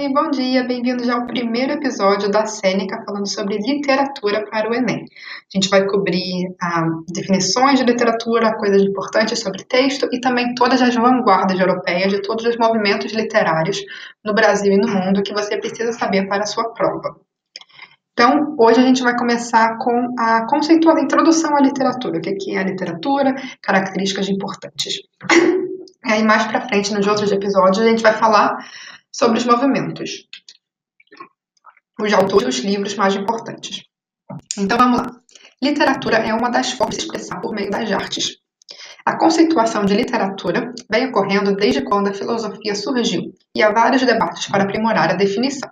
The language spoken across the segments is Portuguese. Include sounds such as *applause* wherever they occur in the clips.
Bom dia, bem-vindos ao primeiro episódio da Sêneca falando sobre literatura para o Enem. A gente vai cobrir ah, definições de literatura, coisas importantes sobre texto e também todas as vanguardas europeias de todos os movimentos literários no Brasil e no mundo que você precisa saber para a sua prova. Então, hoje a gente vai começar com a conceitual introdução à literatura, o que é a literatura, características importantes. *coughs* E aí, mais para frente, nos outros episódios, a gente vai falar sobre os movimentos, os autores dos livros mais importantes. Então vamos lá. Literatura é uma das formas de expressar por meio das artes. A conceituação de literatura vem ocorrendo desde quando a filosofia surgiu, e há vários debates para aprimorar a definição.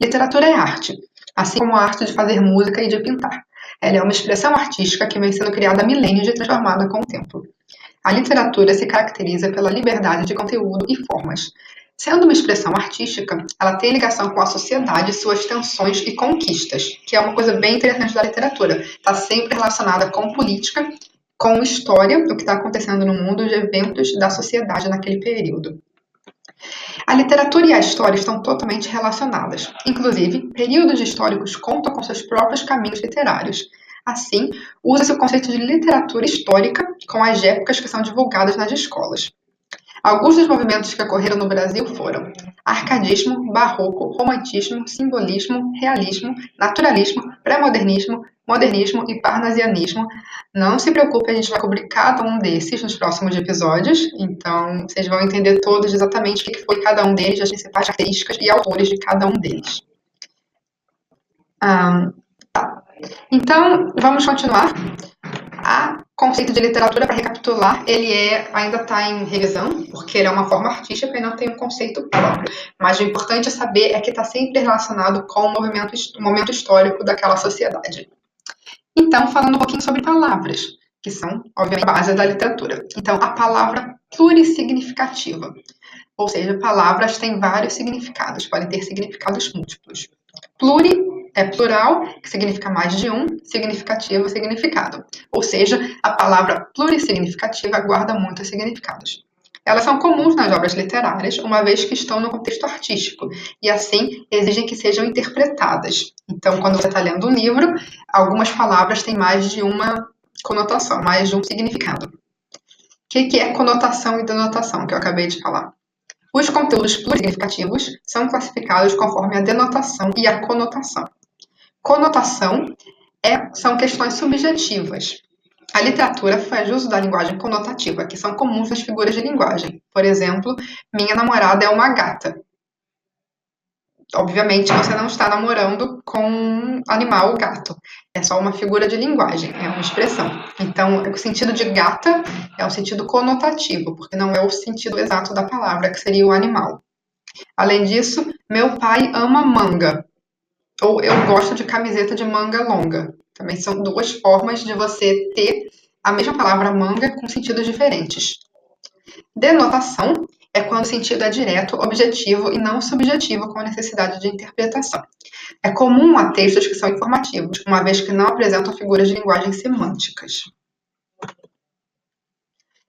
Literatura é arte, assim como a arte de fazer música e de pintar. Ela é uma expressão artística que vem sendo criada há milênios e transformada com o tempo. A literatura se caracteriza pela liberdade de conteúdo e formas. Sendo uma expressão artística, ela tem ligação com a sociedade, suas tensões e conquistas, que é uma coisa bem interessante da literatura. Está sempre relacionada com política, com história, o que está acontecendo no mundo, de eventos da sociedade naquele período. A literatura e a história estão totalmente relacionadas. Inclusive, períodos históricos contam com seus próprios caminhos literários. Assim, usa-se o conceito de literatura histórica com as épocas que são divulgadas nas escolas. Alguns dos movimentos que ocorreram no Brasil foram arcadismo, barroco, romantismo, simbolismo, realismo, naturalismo, pré-modernismo, modernismo e parnasianismo. Não se preocupe, a gente vai cobrir cada um desses nos próximos episódios, então vocês vão entender todos exatamente o que foi cada um deles, as principais características e autores de cada um deles. Tá. Então, vamos continuar. Conceito de literatura, para recapitular, ele é, ainda está em revisão, porque ele é uma forma artística e não tem um conceito próprio. Mas o importante é saber é que está sempre relacionado com o, movimento, o momento histórico daquela sociedade. Então, falando um pouquinho sobre palavras, que são, obviamente, a base da literatura. Então, a palavra plurissignificativa, ou seja, palavras têm vários significados, podem ter significados múltiplos. Pluri é plural, que significa mais de um, significativo, significado. Ou seja, a palavra plurissignificativa guarda muitos significados. Elas são comuns nas obras literárias, uma vez que estão no contexto artístico, e assim exigem que sejam interpretadas. Então, quando você está lendo um livro, algumas palavras têm mais de uma conotação, mais de um significado. O que é conotação e denotação, que eu acabei de falar? Os conteúdos plurissignificativos são classificados conforme a denotação e a conotação. Conotação é, são questões subjetivas. A literatura faz uso da linguagem conotativa, que são comuns nas figuras de linguagem. Por exemplo, minha namorada é uma gata. Obviamente, você não está namorando com um animal gato. É só uma figura de linguagem, é uma expressão. Então, o sentido de gata é um sentido conotativo, porque não é o sentido exato da palavra, que seria o animal. Além disso, meu pai ama manga. Ou eu gosto de camiseta de manga longa. Também são duas formas de você ter a mesma palavra manga com sentidos diferentes. Denotação é quando o sentido é direto, objetivo e não subjetivo com necessidade de interpretação. É comum a textos que são informativos, uma vez que não apresentam figuras de linguagem semânticas.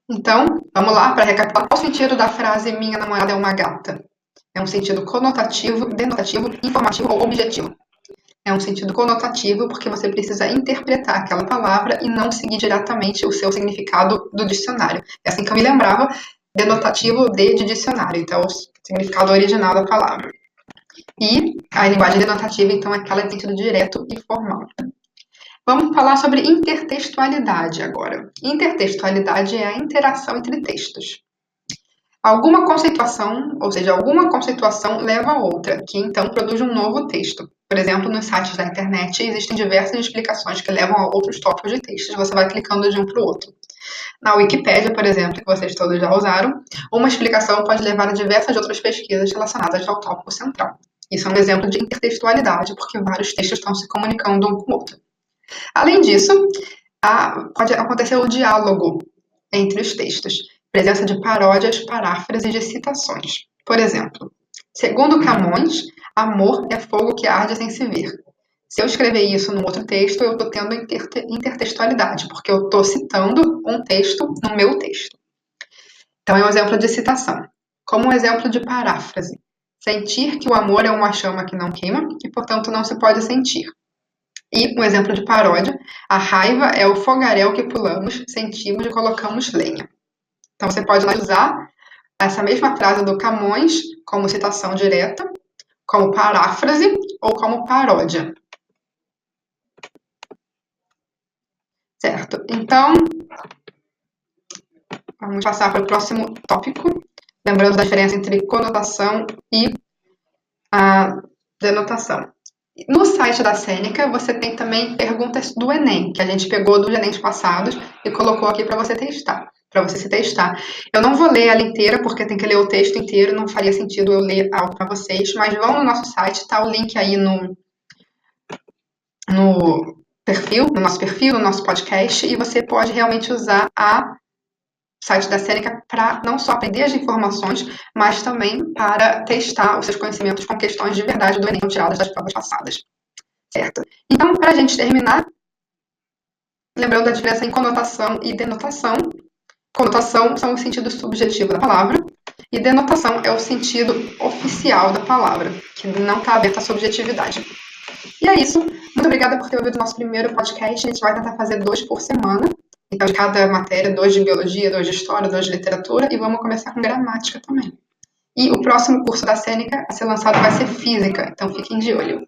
Então, vamos lá para recapitular qual o sentido da frase minha namorada é uma gata. É um sentido conotativo, denotativo, informativo ou objetivo. É um sentido conotativo porque você precisa interpretar aquela palavra e não seguir diretamente o seu significado do dicionário. É assim que eu me lembrava, denotativo de, de dicionário, então o significado original da palavra. E a linguagem denotativa, então, é aquela de sentido direto e formal. Vamos falar sobre intertextualidade agora. Intertextualidade é a interação entre textos. Alguma conceituação, ou seja, alguma conceituação leva a outra, que então produz um novo texto. Por exemplo, nos sites da internet existem diversas explicações que levam a outros tópicos de textos, você vai clicando de um para o outro. Na Wikipédia, por exemplo, que vocês todos já usaram, uma explicação pode levar a diversas outras pesquisas relacionadas ao tópico central. Isso é um exemplo de intertextualidade, porque vários textos estão se comunicando um com o outro. Além disso, pode acontecer o diálogo entre os textos presença de paródias, paráfrases e citações. Por exemplo, segundo Camões, amor é fogo que arde sem se ver. Se eu escrever isso num outro texto, eu estou tendo intertextualidade, porque eu estou citando um texto no meu texto. Então, é um exemplo de citação. Como um exemplo de paráfrase. Sentir que o amor é uma chama que não queima e, portanto, não se pode sentir. E um exemplo de paródia: a raiva é o fogaréu que pulamos, sentimos e colocamos lenha. Então você pode usar essa mesma frase do Camões como citação direta, como paráfrase ou como paródia. Certo. Então, vamos passar para o próximo tópico, lembrando da diferença entre conotação e a denotação. No site da Sêneca, você tem também perguntas do Enem, que a gente pegou dos Enems passados e colocou aqui para você testar, para você se testar. Eu não vou ler ela inteira, porque tem que ler o texto inteiro, não faria sentido eu ler algo para vocês, mas vão no nosso site, está o link aí no, no perfil, no nosso perfil, no nosso podcast, e você pode realmente usar a site da Sêneca para não só aprender as informações, mas também para testar os seus conhecimentos com questões de verdade do Enem tiradas das provas passadas. Certo? Então, para a gente terminar, lembrando da diferença em conotação e denotação. Conotação são o sentido subjetivo da palavra, e denotação é o sentido oficial da palavra, que não está aberto à subjetividade. E é isso. Muito obrigada por ter ouvido o nosso primeiro podcast. A gente vai tentar fazer dois por semana. Então, de cada matéria, dois de biologia, dois de história, dois de literatura, e vamos começar com gramática também. E o próximo curso da Sêneca a ser lançado vai ser física, então fiquem de olho.